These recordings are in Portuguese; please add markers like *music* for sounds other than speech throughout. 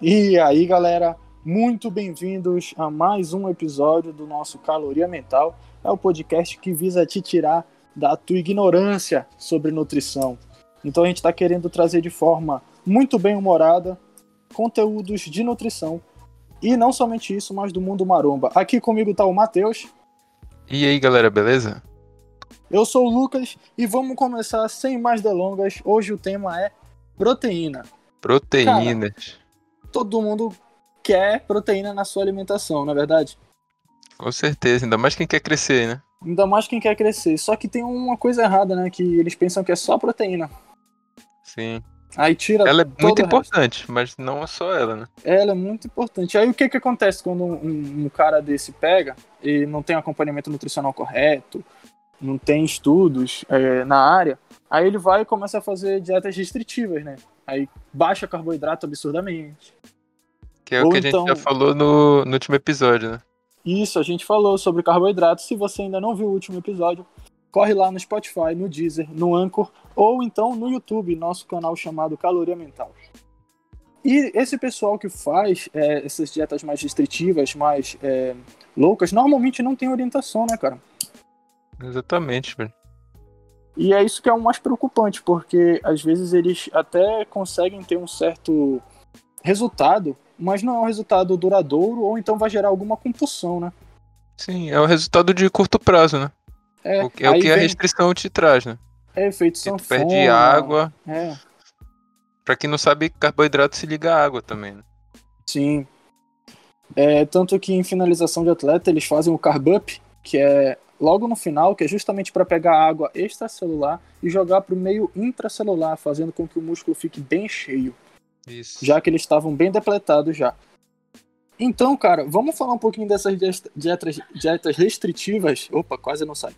E aí, galera, muito bem-vindos a mais um episódio do nosso Caloria Mental. É o podcast que visa te tirar da tua ignorância sobre nutrição. Então a gente está querendo trazer de forma muito bem humorada conteúdos de nutrição e não somente isso, mas do mundo maromba. Aqui comigo está o Matheus. E aí, galera, beleza? Eu sou o Lucas e vamos começar sem mais delongas. Hoje o tema é proteína. Proteínas. Cara, todo mundo quer proteína na sua alimentação, não é verdade? Com certeza, ainda mais quem quer crescer, né? Ainda mais quem quer crescer. Só que tem uma coisa errada, né? Que eles pensam que é só proteína. Sim. Aí tira. Ela é muito importante, mas não é só ela, né? Ela é muito importante. Aí o que que acontece quando um, um cara desse pega e não tem acompanhamento nutricional correto, não tem estudos é, na área, aí ele vai e começa a fazer dietas restritivas, né? Aí baixa carboidrato absurdamente. Que é Ou o que a gente então... já falou no, no último episódio, né? Isso, a gente falou sobre carboidrato. Se você ainda não viu o último episódio, corre lá no Spotify, no Deezer, no Anchor ou então no YouTube, nosso canal chamado Caloria Mental. E esse pessoal que faz é, essas dietas mais restritivas, mais é, loucas, normalmente não tem orientação, né, cara? Exatamente, velho. E é isso que é o mais preocupante, porque às vezes eles até conseguem ter um certo resultado, mas não é um resultado duradouro, ou então vai gerar alguma compulsão, né? Sim, é o resultado de curto prazo, né? É, o que, é o que vem... a restrição te traz, né? É efeito sanfona. perde água. É. Pra quem não sabe, carboidrato se liga à água também, né? Sim. É, tanto que em finalização de atleta eles fazem o carb up, que é logo no final, que é justamente para pegar água extracelular e jogar para o meio intracelular, fazendo com que o músculo fique bem cheio. Isso. Já que eles estavam bem depletados já. Então, cara, vamos falar um pouquinho dessas dietas, dietas restritivas. Opa, quase não sai.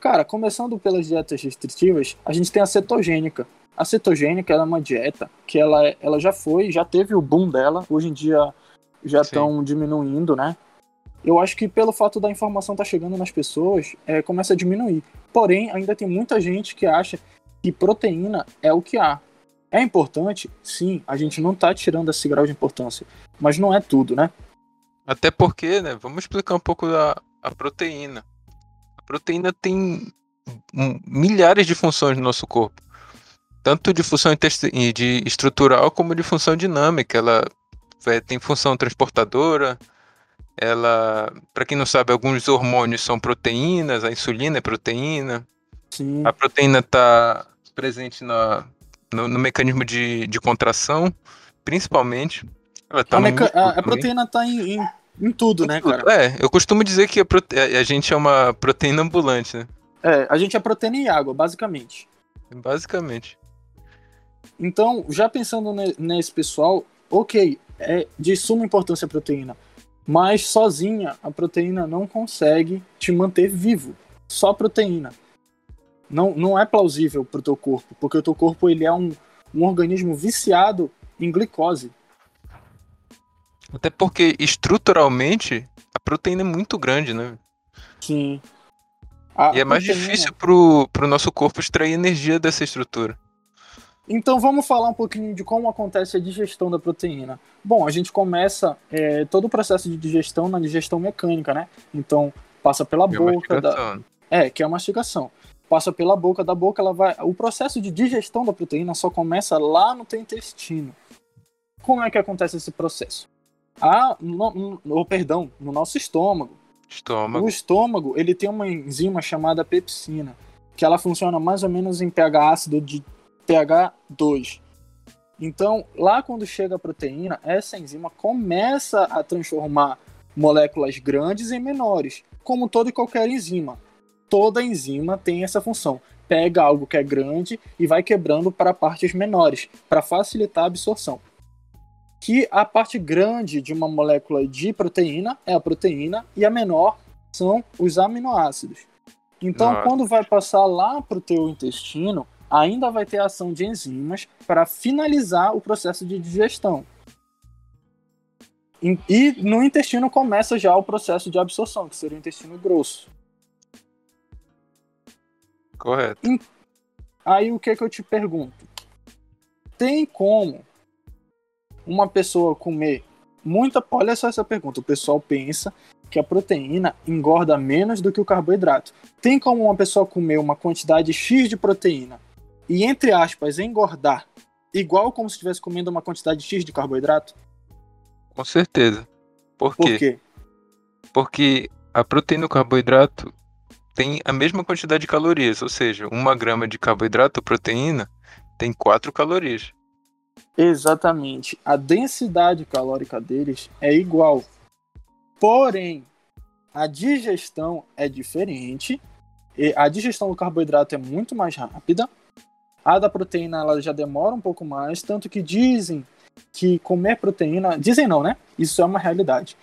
Cara, começando pelas dietas restritivas, a gente tem a cetogênica. A cetogênica é uma dieta que ela, ela já foi, já teve o boom dela. Hoje em dia já estão diminuindo, né? eu acho que pelo fato da informação estar tá chegando nas pessoas, é, começa a diminuir. Porém, ainda tem muita gente que acha que proteína é o que há. É importante? Sim, a gente não está tirando esse grau de importância. Mas não é tudo, né? Até porque, né? Vamos explicar um pouco da a proteína. A proteína tem milhares de funções no nosso corpo. Tanto de função de estrutural como de função dinâmica. Ela é, tem função transportadora, ela, para quem não sabe, alguns hormônios são proteínas, a insulina é proteína. Sim. A proteína está presente na, no, no, mecanismo de, de contração, principalmente. Tá a, meca... a, a, proteína está em, em, em, tudo, né, cara? É, eu costumo dizer que a, prote... a gente é uma proteína ambulante, né? É, a gente é proteína e água, basicamente. Basicamente. Então, já pensando nesse pessoal, ok, é de suma importância a proteína. Mas sozinha a proteína não consegue te manter vivo. Só proteína. Não, não é plausível para o teu corpo, porque o teu corpo ele é um, um organismo viciado em glicose. Até porque estruturalmente a proteína é muito grande, né? Sim. A e é mais proteína... difícil pro, pro nosso corpo extrair energia dessa estrutura. Então vamos falar um pouquinho de como acontece a digestão da proteína. Bom, a gente começa é, todo o processo de digestão na digestão mecânica, né? Então passa pela é boca, da... é que é a mastigação. Passa pela boca, da boca ela vai. O processo de digestão da proteína só começa lá no teu intestino. Como é que acontece esse processo? Ah, no, no, perdão, no nosso estômago. Estômago. O estômago ele tem uma enzima chamada pepsina, que ela funciona mais ou menos em pH ácido de pH 2. Então, lá quando chega a proteína, essa enzima começa a transformar moléculas grandes em menores, como toda e qualquer enzima. Toda enzima tem essa função. Pega algo que é grande e vai quebrando para partes menores, para facilitar a absorção. Que a parte grande de uma molécula de proteína é a proteína e a menor são os aminoácidos. Então, Nossa. quando vai passar lá para o teu intestino, ainda vai ter ação de enzimas para finalizar o processo de digestão. E no intestino começa já o processo de absorção, que seria o intestino grosso. Correto. Aí o que, que eu te pergunto? Tem como uma pessoa comer muita. Olha só essa pergunta. O pessoal pensa que a proteína engorda menos do que o carboidrato. Tem como uma pessoa comer uma quantidade X de proteína e, entre aspas, engordar igual como se estivesse comendo uma quantidade X de carboidrato? Com certeza. Por quê? Por quê? Porque a proteína e o carboidrato tem a mesma quantidade de calorias, ou seja, uma grama de carboidrato ou proteína tem 4 calorias. Exatamente. A densidade calórica deles é igual. Porém, a digestão é diferente. a digestão do carboidrato é muito mais rápida. A da proteína ela já demora um pouco mais, tanto que dizem que comer proteína. Dizem não, né? Isso é uma realidade.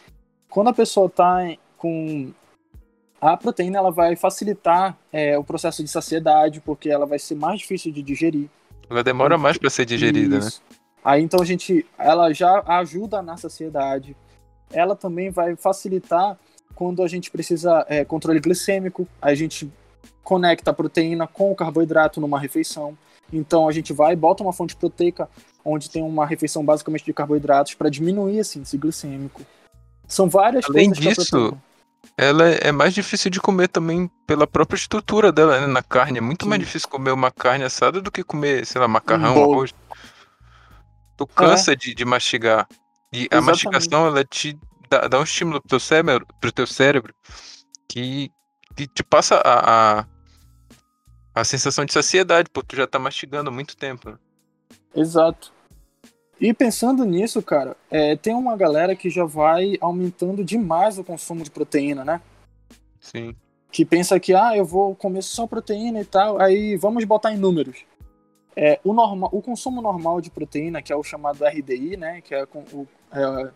Quando a pessoa está com. A proteína ela vai facilitar é, o processo de saciedade, porque ela vai ser mais difícil de digerir. Ela demora mais para ser digerida, né? Isso. né? Aí então a gente, ela já ajuda na saciedade. Ela também vai facilitar quando a gente precisa é, controle glicêmico. A gente conecta a proteína com o carboidrato numa refeição. Então a gente vai, bota uma fonte proteica onde tem uma refeição basicamente de carboidratos para diminuir esse índice glicêmico. São várias Além coisas. disso, ela é mais difícil de comer também pela própria estrutura dela né, na carne. É muito Sim. mais difícil comer uma carne assada do que comer, sei lá, macarrão, um arroz. Tu cansa é. de, de mastigar. E Exatamente. a mastigação, ela te dá, dá, um estímulo pro teu cérebro, pro teu cérebro que, que te passa a, a, a sensação de saciedade, porque tu já tá mastigando há muito tempo. Né? Exato. E pensando nisso, cara, é, tem uma galera que já vai aumentando demais o consumo de proteína, né? Sim. Que pensa que, ah, eu vou comer só proteína e tal, aí vamos botar em números. É, o, normal, o consumo normal de proteína, que é o chamado RDI, né? Que é o, é,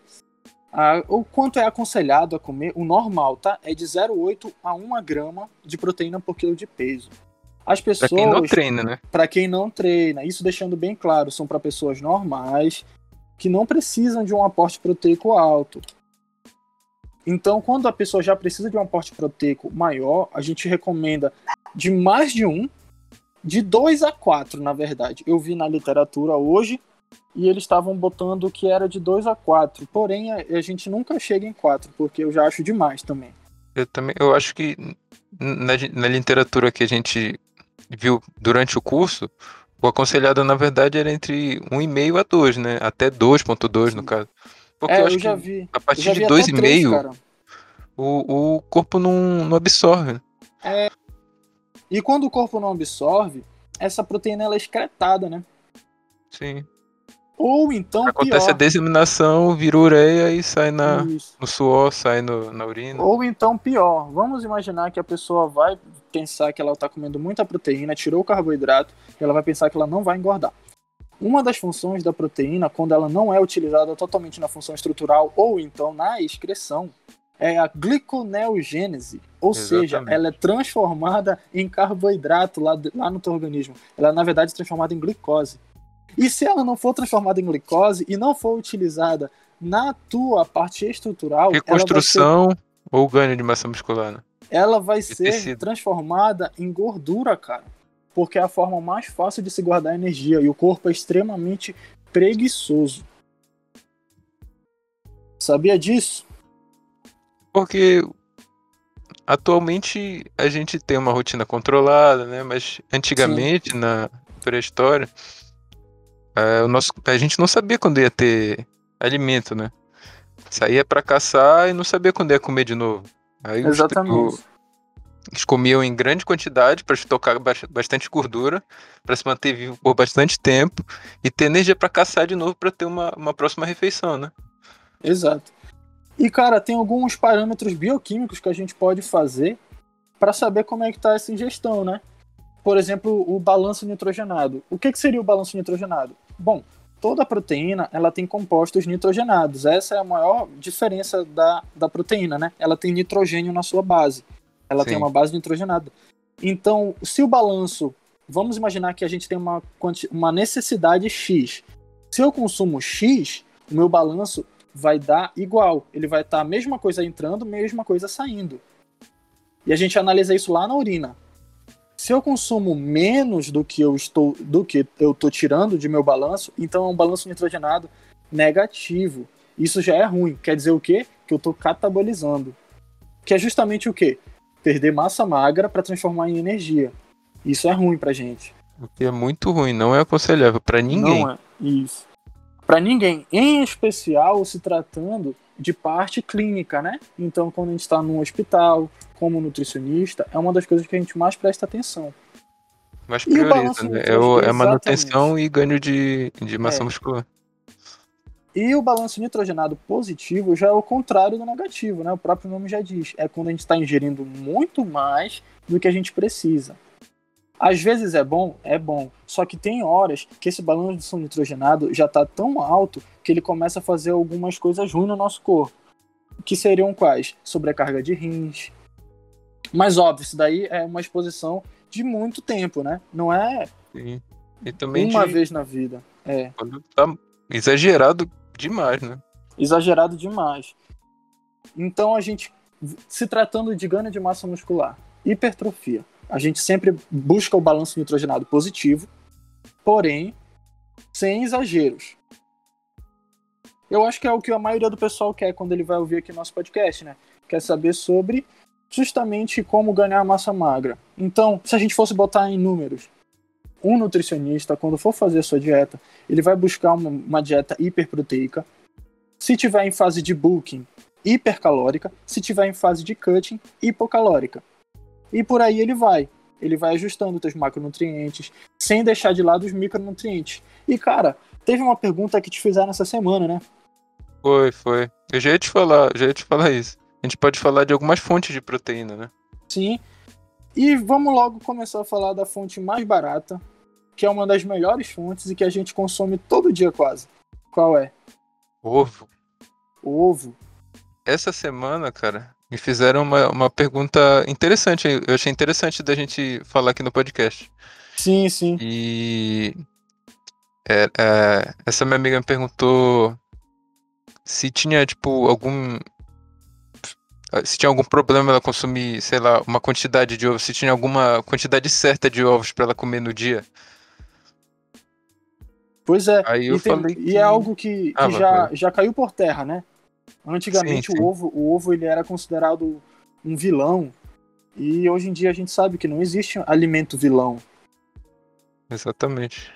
a, o quanto é aconselhado a comer, o normal, tá? É de 0,8 a 1 grama de proteína por quilo de peso. As pessoas. Pra quem não treina, né? Para quem não treina. Isso deixando bem claro, são para pessoas normais que não precisam de um aporte proteico alto. Então, quando a pessoa já precisa de um aporte proteico maior, a gente recomenda de mais de um, de dois a quatro, na verdade. Eu vi na literatura hoje e eles estavam botando que era de dois a quatro. Porém, a, a gente nunca chega em quatro, porque eu já acho demais também. Eu também, eu acho que na, na literatura que a gente viu durante o curso, o aconselhado, na verdade, era entre 1,5 a 2, né? Até 2,2 no caso. Porque é, eu, acho eu já vi. A partir de 2,5, o, o corpo não, não absorve. É. E quando o corpo não absorve, essa proteína ela é excretada, né? Sim. Ou então. Acontece pior, a disseminação, vira ureia e sai na, no suor, sai no, na urina. Ou então pior. Vamos imaginar que a pessoa vai pensar que ela está comendo muita proteína, tirou o carboidrato, e ela vai pensar que ela não vai engordar. Uma das funções da proteína, quando ela não é utilizada totalmente na função estrutural ou então na excreção, é a gliconeogênese, ou Exatamente. seja, ela é transformada em carboidrato lá, lá no teu organismo. Ela, na verdade, é transformada em glicose. E se ela não for transformada em glicose e não for utilizada na tua parte estrutural. Reconstrução ser... ou ganho de massa muscular? Né? Ela vai de ser tecido. transformada em gordura, cara. Porque é a forma mais fácil de se guardar energia. E o corpo é extremamente preguiçoso. Sabia disso? Porque atualmente a gente tem uma rotina controlada, né? Mas antigamente, Sim. na pré-história, é, o nosso, a gente não sabia quando ia ter alimento, né? Saía para caçar e não sabia quando ia comer de novo. Aí Exatamente. eles comiam em grande quantidade para estocar bastante gordura, para se manter vivo por bastante tempo e ter energia para caçar de novo para ter uma, uma próxima refeição, né? Exato. E cara, tem alguns parâmetros bioquímicos que a gente pode fazer para saber como é que tá essa ingestão, né? Por exemplo, o balanço nitrogenado. O que, que seria o balanço nitrogenado? Bom, toda proteína ela tem compostos nitrogenados. Essa é a maior diferença da, da proteína, né? Ela tem nitrogênio na sua base. Ela Sim. tem uma base nitrogenada. Então, se o balanço, vamos imaginar que a gente tem uma, uma necessidade X. Se eu consumo X, o meu balanço vai dar igual. Ele vai estar tá a mesma coisa entrando, mesma coisa saindo. E a gente analisa isso lá na urina se eu consumo menos do que eu estou do que eu estou tirando de meu balanço, então é um balanço nitrogenado negativo. Isso já é ruim. Quer dizer o quê? Que eu estou catabolizando. Que é justamente o quê? Perder massa magra para transformar em energia. Isso é ruim pra gente. O que é muito ruim, não é aconselhável para ninguém. Não é. Isso. Para ninguém, em especial se tratando de parte clínica, né? Então, quando a gente está num hospital, como nutricionista, é uma das coisas que a gente mais presta atenção. Mas prioriza, né? É, o, é manutenção e ganho de, de massa é. muscular. E o balanço nitrogenado positivo já é o contrário do negativo, né? O próprio nome já diz. É quando a gente está ingerindo muito mais do que a gente precisa. Às vezes é bom, é bom. Só que tem horas que esse balanço nitrogenado já está tão alto que ele começa a fazer algumas coisas ruins no nosso corpo. Que seriam quais? Sobrecarga de rins. Mas óbvio, isso daí é uma exposição de muito tempo, né? Não é Sim. E também uma de... vez na vida. É. Quando tá exagerado demais, né? Exagerado demais. Então a gente, se tratando de ganho de massa muscular, hipertrofia, a gente sempre busca o balanço nitrogenado positivo, porém sem exageros. Eu acho que é o que a maioria do pessoal quer quando ele vai ouvir aqui nosso podcast, né? Quer saber sobre justamente como ganhar massa magra. Então, se a gente fosse botar em números, um nutricionista, quando for fazer a sua dieta, ele vai buscar uma, uma dieta hiperproteica. Se tiver em fase de bulking, hipercalórica. Se tiver em fase de cutting, hipocalórica. E por aí ele vai. Ele vai ajustando os macronutrientes, sem deixar de lado os micronutrientes. E, cara, teve uma pergunta que te fizeram essa semana, né? Foi, foi. Eu já ia te falar, já ia te falar isso. A gente pode falar de algumas fontes de proteína, né? Sim. E vamos logo começar a falar da fonte mais barata, que é uma das melhores fontes e que a gente consome todo dia quase. Qual é? Ovo. Ovo. Essa semana, cara, me fizeram uma, uma pergunta interessante. Eu achei interessante da gente falar aqui no podcast. Sim, sim. E é, é, essa minha amiga me perguntou se tinha, tipo, algum ah, se tinha algum problema ela consumir, sei lá, uma quantidade de ovos, se tinha alguma quantidade certa de ovos para ela comer no dia. Pois é, Aí eu e, tem, falei que... e é algo que, que ah, já, já caiu por terra, né? Antigamente sim, sim. o ovo, o ovo ele era considerado um vilão e hoje em dia a gente sabe que não existe alimento vilão. Exatamente.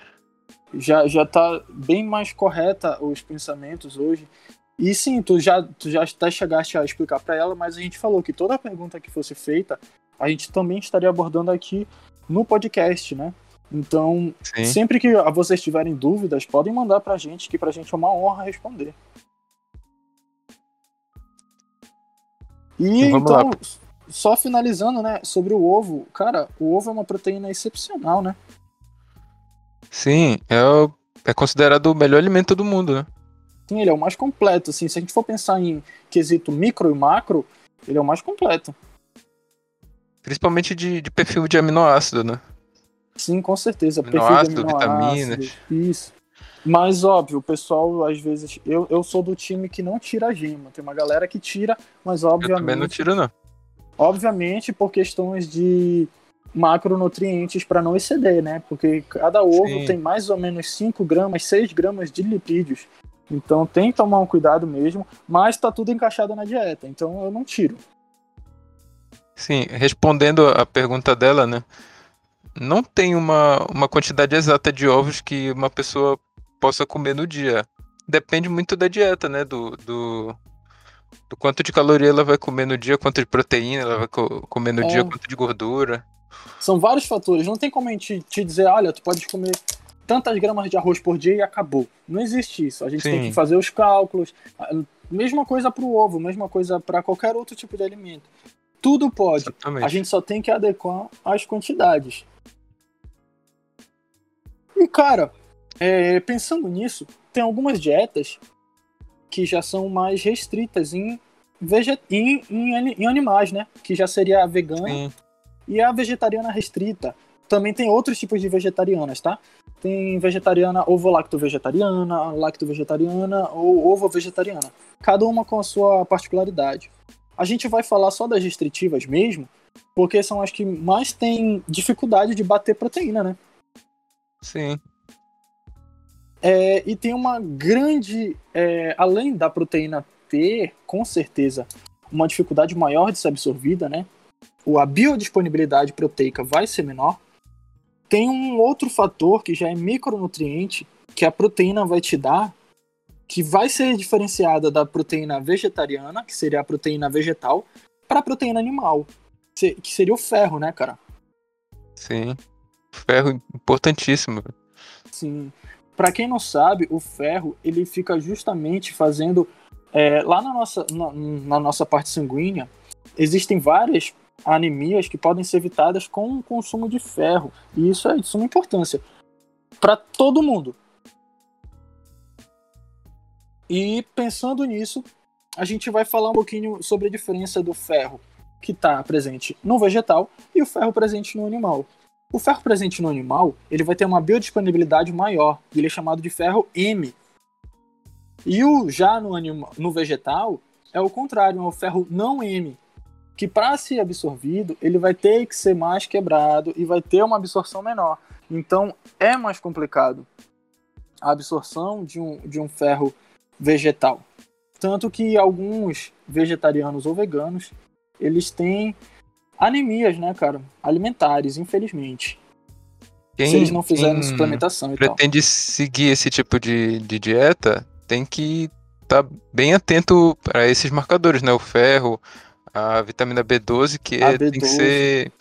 Já já tá bem mais correta os pensamentos hoje e sim, tu já, tu já até chegaste a explicar para ela, mas a gente falou que toda pergunta que fosse feita, a gente também estaria abordando aqui no podcast, né? Então, sim. sempre que vocês tiverem dúvidas, podem mandar pra gente, que pra gente é uma honra responder. E então, lá. só finalizando, né, sobre o ovo, cara, o ovo é uma proteína excepcional, né? Sim, é, é considerado o melhor alimento do mundo, né? Ele é o mais completo. Assim, se a gente for pensar em quesito micro e macro, ele é o mais completo. Principalmente de, de perfil de aminoácido, né? Sim, com certeza. Aminoácido, perfil de aminoácido, vitaminas. Isso. Mas, óbvio, o pessoal, às vezes. Eu, eu sou do time que não tira a gema. Tem uma galera que tira, mas obviamente. Eu também não tiro, não. Obviamente, por questões de macronutrientes para não exceder, né? Porque cada ovo Sim. tem mais ou menos 5 gramas, 6 gramas de lipídios. Então tem que tomar um cuidado mesmo, mas tá tudo encaixado na dieta, então eu não tiro. Sim, respondendo a pergunta dela, né? Não tem uma, uma quantidade exata de ovos que uma pessoa possa comer no dia. Depende muito da dieta, né? Do, do, do quanto de caloria ela vai comer no dia, quanto de proteína ela vai co comer no é. dia, quanto de gordura. São vários fatores. Não tem como a gente te dizer, olha, tu pode comer tantas gramas de arroz por dia e acabou. Não existe isso. A gente Sim. tem que fazer os cálculos. Mesma coisa para o ovo, mesma coisa para qualquer outro tipo de alimento. Tudo pode. Exatamente. A gente só tem que adequar as quantidades. E, cara, é, pensando nisso, tem algumas dietas que já são mais restritas em, veget... em, em, em animais, né? Que já seria a vegana Sim. e a vegetariana restrita. Também tem outros tipos de vegetarianas, tá? Tem vegetariana ovo-lacto-vegetariana, lacto-vegetariana ou ovo-vegetariana. Cada uma com a sua particularidade. A gente vai falar só das restritivas mesmo, porque são as que mais têm dificuldade de bater proteína, né? Sim. É, e tem uma grande. É, além da proteína ter, com certeza, uma dificuldade maior de ser absorvida, né? A biodisponibilidade proteica vai ser menor. Tem um outro fator que já é micronutriente, que a proteína vai te dar, que vai ser diferenciada da proteína vegetariana, que seria a proteína vegetal, para a proteína animal, que seria o ferro, né, cara? Sim. Ferro importantíssimo. Sim. Para quem não sabe, o ferro ele fica justamente fazendo é, lá na nossa, na, na, nossa parte sanguínea existem várias anemias que podem ser evitadas com o consumo de ferro e isso é de suma importância para todo mundo. E pensando nisso, a gente vai falar um pouquinho sobre a diferença do ferro que está presente no vegetal e o ferro presente no animal. O ferro presente no animal, ele vai ter uma biodisponibilidade maior, e ele é chamado de ferro M. E o já no, animal, no vegetal é o contrário, é o ferro não M, que para ser absorvido, ele vai ter que ser mais quebrado e vai ter uma absorção menor. Então é mais complicado a absorção de um, de um ferro vegetal. Tanto que alguns vegetarianos ou veganos, eles têm anemias, né, cara? Alimentares, infelizmente. Quem, se eles não fizerem suplementação e pretende tal. seguir esse tipo de, de dieta, tem que estar tá bem atento para esses marcadores, né? O ferro, a vitamina B12, que é, B12. tem que ser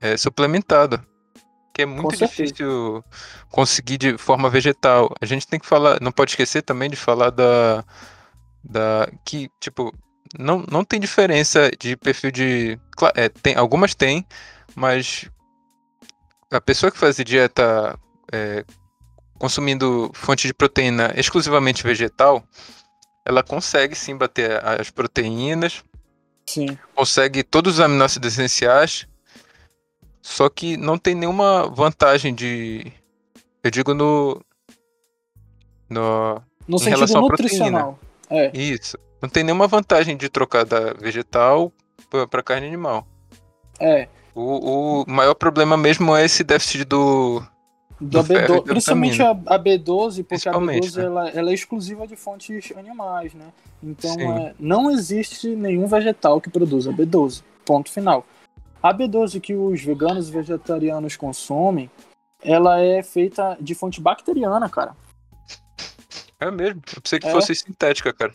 é, suplementado. Que é muito difícil conseguir de forma vegetal. A gente tem que falar, não pode esquecer também de falar da. da que, tipo, não, não tem diferença de perfil de. É, tem, algumas tem, mas a pessoa que faz dieta é, consumindo fonte de proteína exclusivamente vegetal, ela consegue sim bater as proteínas, sim. consegue todos os aminoácidos essenciais, só que não tem nenhuma vantagem de. Eu digo no. No, no sentido nutricional. É. Isso. Não tem nenhuma vantagem de trocar da vegetal para carne animal. É. O, o maior problema mesmo é esse déficit do. Do B12, principalmente a, a, B12, porque a B12 né? ela, ela, é exclusiva de fontes animais, né? Então é, não existe nenhum vegetal que produza B12. Ponto final. A B12 que os veganos e vegetarianos consomem, ela é feita de fonte bacteriana, cara. É mesmo? Eu pensei que é. fosse sintética, cara.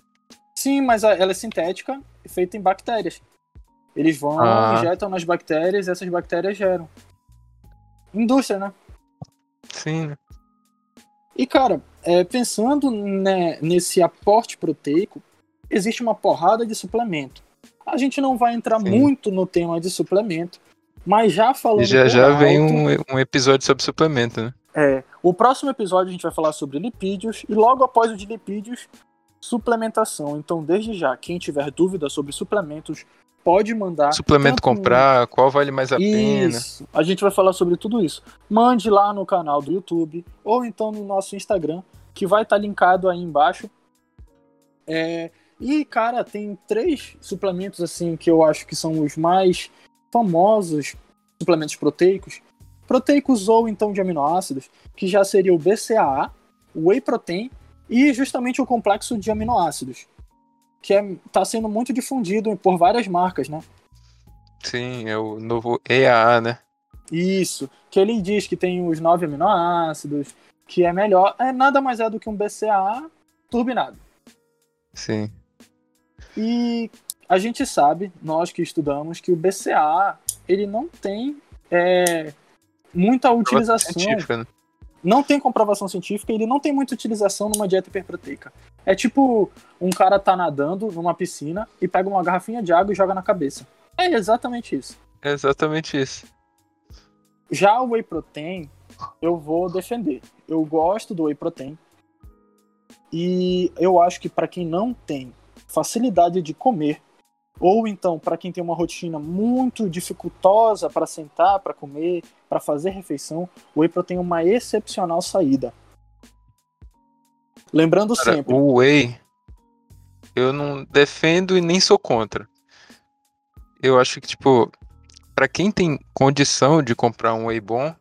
Sim, mas ela é sintética e feita em bactérias. Eles vão, ah. injetam nas bactérias e essas bactérias geram. Indústria, né? Sim. Né? E, cara, é, pensando né, nesse aporte proteico, existe uma porrada de suplemento. A gente não vai entrar Sim. muito no tema de suplemento, mas já falando. E já já alto, vem um, um episódio sobre suplemento, né? É. O próximo episódio a gente vai falar sobre lipídios, e logo após o de lipídios, suplementação. Então, desde já, quem tiver dúvida sobre suplementos, pode mandar. Suplemento comprar, qual vale mais a isso. pena. A gente vai falar sobre tudo isso. Mande lá no canal do YouTube ou então no nosso Instagram, que vai estar tá linkado aí embaixo. É... E, cara, tem três suplementos assim que eu acho que são os mais famosos suplementos proteicos. Proteicos ou então de aminoácidos, que já seria o BCAA, o Whey Protein e justamente o complexo de aminoácidos, que está é, tá sendo muito difundido por várias marcas, né? Sim, é o novo EAA, né? Isso, que ele diz que tem os nove aminoácidos, que é melhor, é nada mais é do que um BCAA turbinado. Sim. E a gente sabe, nós que estudamos, que o BCAA ele não tem é, muita utilização. Né? Não tem comprovação científica e ele não tem muita utilização numa dieta hiperproteica. É tipo um cara tá nadando numa piscina e pega uma garrafinha de água e joga na cabeça. É exatamente isso. É exatamente isso. Já o whey protein, eu vou defender. Eu gosto do whey protein. E eu acho que para quem não tem facilidade de comer ou então, para quem tem uma rotina muito dificultosa para sentar, para comer, para fazer refeição, o whey protein é uma excepcional saída. Lembrando Cara, sempre. O whey, eu não defendo e nem sou contra. Eu acho que, tipo, para quem tem condição de comprar um whey bom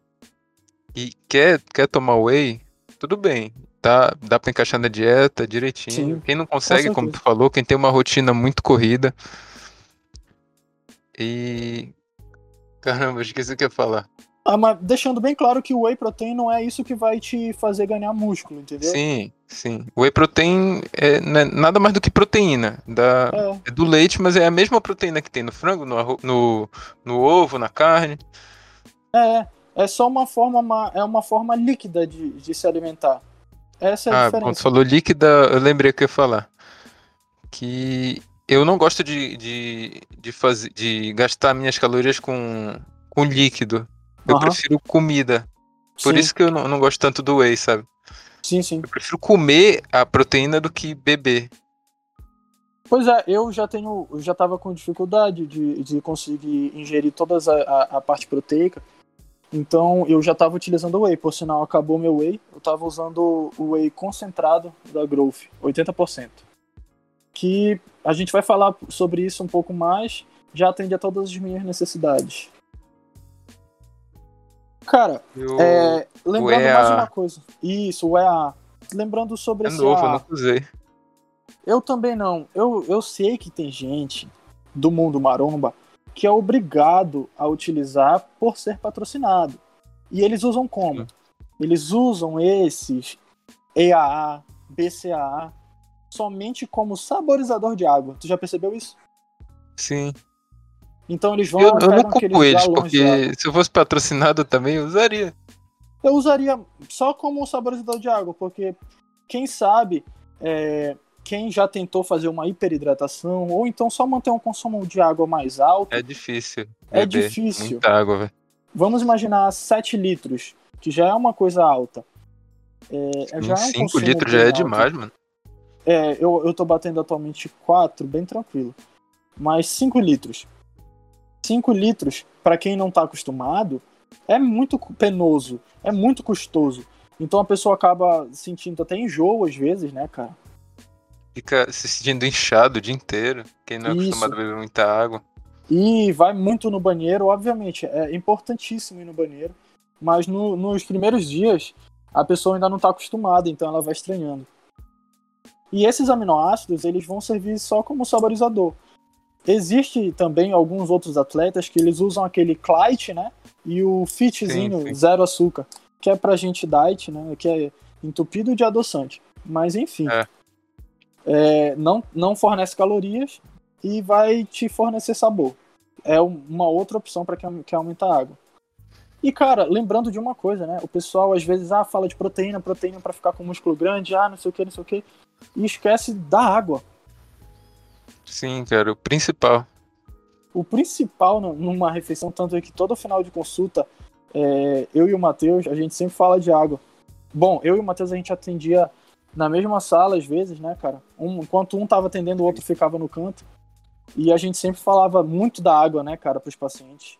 e quer, quer tomar whey, tudo bem. Tá, dá pra encaixar na dieta direitinho. Sim, quem não consegue, com como tu falou, quem tem uma rotina muito corrida. E. Caramba, eu esqueci o que eu ia falar. Ah, mas deixando bem claro que o whey protein não é isso que vai te fazer ganhar músculo, entendeu? Sim, sim. O whey protein é não é nada mais do que proteína. Da, É, é do leite, mas é a mesma proteína que tem no frango, no, no, no ovo, na carne. é, é só uma forma, ma- é uma forma líquida de, de se alimentar. Essa é a Ah, quando diferença. tu falou líquida, eu lembrei o que eu ia falar. Que eu não gosto de, de, de, fazer, de gastar minhas calorias com, com líquido. Eu Aham. prefiro comida. Por Sim, isso que eu não, não gosto tanto do whey, sabe? sim, sim. Eu prefiro comer a proteína do que beber. Pois é, eu já tenho, eu já tava com dificuldade de, de conseguir ingerir toda a, a, a parte proteica. Então eu já tava utilizando o whey, por sinal acabou meu whey, eu tava usando o whey concentrado da Growth, 80%. Que a gente vai falar sobre isso um pouco mais, já atende a todas as minhas necessidades. Cara, é, lembrando mais uma coisa. Isso, o EA. Lembrando sobre é esse novo, eu nunca usei. Eu também não. Eu, eu sei que tem gente do mundo maromba que é obrigado a utilizar por ser patrocinado. E eles usam como? Eles usam esses EAA, BCAA somente como saborizador de água. Tu já percebeu isso? Sim. Então eles vão Eu, eu não culpo eles, porque se eu fosse patrocinado também, eu usaria. Eu usaria só como saborizador de água, porque quem sabe é, quem já tentou fazer uma hiperidratação ou então só manter um consumo de água mais alto, É difícil. É difícil. Muita água, velho. vamos imaginar 7 litros, que já é uma coisa alta. É, já é um 5 consumo litros já é alto. demais, mano. É, eu, eu tô batendo atualmente 4, bem tranquilo. Mas 5 litros. 5 litros, para quem não tá acostumado, é muito penoso, é muito custoso. Então a pessoa acaba sentindo até enjoo às vezes, né, cara? Fica se sentindo inchado o dia inteiro. Quem não é Isso. acostumado a beber muita água. E vai muito no banheiro, obviamente, é importantíssimo ir no banheiro, mas no- nos primeiros dias a pessoa ainda não está acostumada, então ela vai estranhando. E esses aminoácidos, eles vão servir só como saborizador. Existe também alguns outros atletas que eles usam aquele Clyde, né? E o Fitzinho Sim, sim. zero açúcar, que é pra gente diet, né? Que é entupido de adoçante. Mas enfim, É. é, não, não fornece calorias e vai te fornecer sabor. É um- uma outra opção para quem quer aumentar a água. E cara, lembrando de uma coisa, né? O pessoal às vezes ah, fala de proteína, proteína para ficar com músculo grande, ah, não sei o que, não sei o que, e esquece da água. Sim, cara, o principal. O principal nu- numa refeição, tanto é que todo final de consulta, é, eu e o Matheus, a gente sempre fala de água. Bom, eu e o Matheus a gente atendia na mesma sala às vezes, né, cara? Um, enquanto um tava atendendo, o outro ficava no canto. E a gente sempre falava muito da água, né, cara, pros pacientes.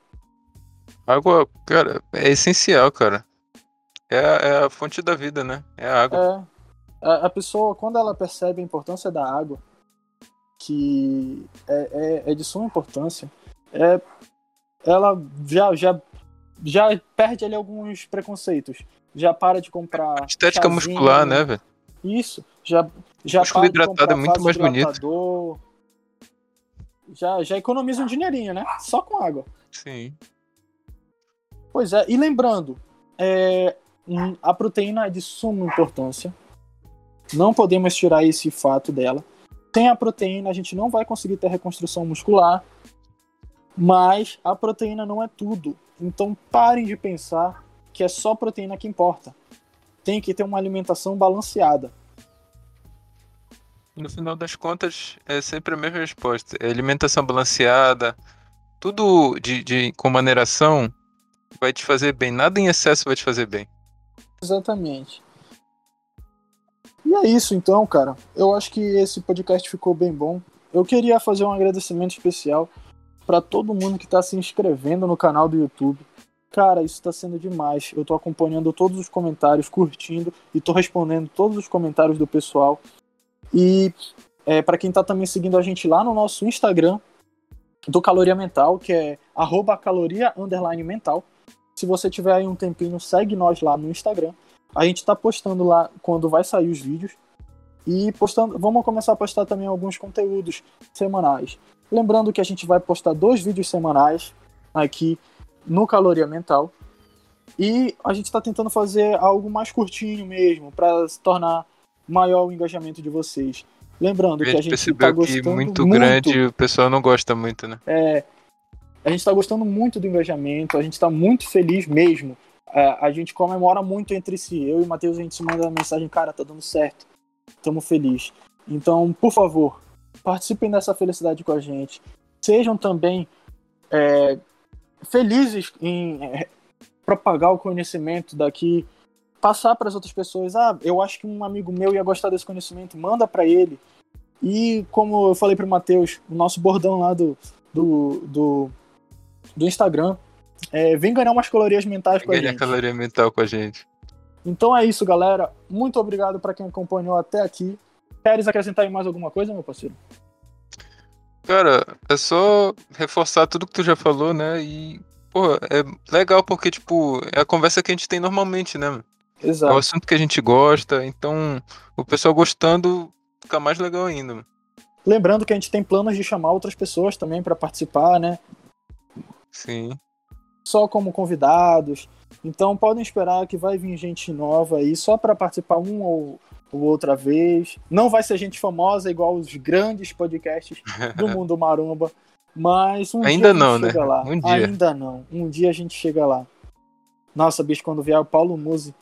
Água, cara, é essencial, cara. É a, é a fonte da vida, né? É a água. A, a pessoa, quando ela percebe a importância da água, que é, é, é de suma importância, é, ela já, já, já perde ali alguns preconceitos. Já para de comprar. Estética chazinho, muscular, né, velho? Isso. Já, já Músculo hidratado é muito mais bonito. Já, já economiza um dinheirinho, né? Só com água. Sim. Pois é, e lembrando, é, a proteína é de suma importância. Não podemos tirar esse fato dela. Sem a proteína, a gente não vai conseguir ter reconstrução muscular. Mas a proteína não é tudo. Então parem de pensar que é só proteína que importa. Tem que ter uma alimentação balanceada. No final das contas, é sempre a mesma resposta. É alimentação balanceada, tudo de, de com maneiração vai te fazer bem. Nada em excesso vai te fazer bem. Exatamente. E é isso então, cara. Eu acho que esse podcast ficou bem bom. Eu queria fazer um agradecimento especial para todo mundo que está se inscrevendo no canal do YouTube. Cara, isso está sendo demais. Eu tô acompanhando todos os comentários, curtindo e tô respondendo todos os comentários do pessoal. E é, para quem tá também seguindo a gente lá no nosso Instagram do Caloria Mental, que é arroba caloria underline mental. Se você tiver aí um tempinho, segue nós lá no Instagram. A gente tá postando lá quando vai sair os vídeos. E postando, vamos começar a postar também alguns conteúdos semanais. Lembrando que a gente vai postar dois vídeos semanais aqui no Caloria Mental. E a gente está tentando fazer algo mais curtinho mesmo, para se tornar maior o engajamento de vocês. Lembrando A que a gente tá percebeu que gostando muito grande o pessoal não gosta muito, né? é, a gente está gostando muito do engajamento, a gente está muito feliz mesmo. É, a gente comemora muito entre si. Eu e o Matheus, a gente se manda mensagem, cara, tá dando certo. Estamos felizes. Então, por favor, participem dessa felicidade com a gente. Sejam também é, felizes em é, propagar o conhecimento daqui, passar para as outras pessoas. Ah, eu acho que um amigo meu ia gostar desse conhecimento, manda para ele. E como eu falei para o Matheus, o nosso bordão lá do, do, do, do Instagram, é, vem ganhar umas calorias mentais com a gente. caloria mental com a gente. Então é isso, galera. Muito obrigado para quem acompanhou até aqui. Queres acrescentar aí mais alguma coisa, meu parceiro? Cara, é só reforçar tudo que tu já falou, né? E, pô, é legal porque, tipo, é a conversa que a gente tem normalmente, né? mano? É o Exato. assunto que a gente gosta, então o pessoal gostando fica mais legal ainda. mano. Lembrando que a gente tem planos de chamar outras pessoas também para participar, né? Sim. Só como convidados. Então podem esperar que vai vir gente nova aí só para participar uma ou, ou outra vez. Não vai ser gente famosa igual os grandes podcasts do *laughs* mundo maromba, mas um Ainda dia a gente não, né? chega lá. Um dia. Ainda não. Um dia a gente chega lá. Nossa, bicho, quando vier o Paulo Musi.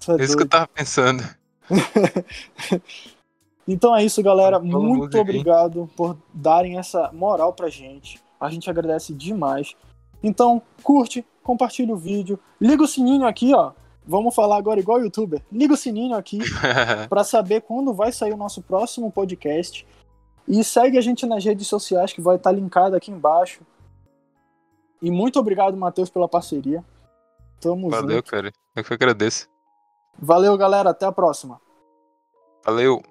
isso é Isso que eu tava pensando. *laughs* Então é isso, galera. Paulo Muito hein? obrigado por darem essa moral pra gente. A gente agradece demais. Então, curte, compartilha o vídeo, liga o sininho aqui, ó. Vamos falar agora igual youtuber. Liga o sininho aqui *laughs* para saber quando vai sair o nosso próximo podcast. E segue a gente nas redes sociais que vai estar linkado aqui embaixo. E muito obrigado, Matheus, pela parceria. Tamo Valeu, junto. cara. Eu que agradeço. Valeu, galera. Até a próxima. Valeu.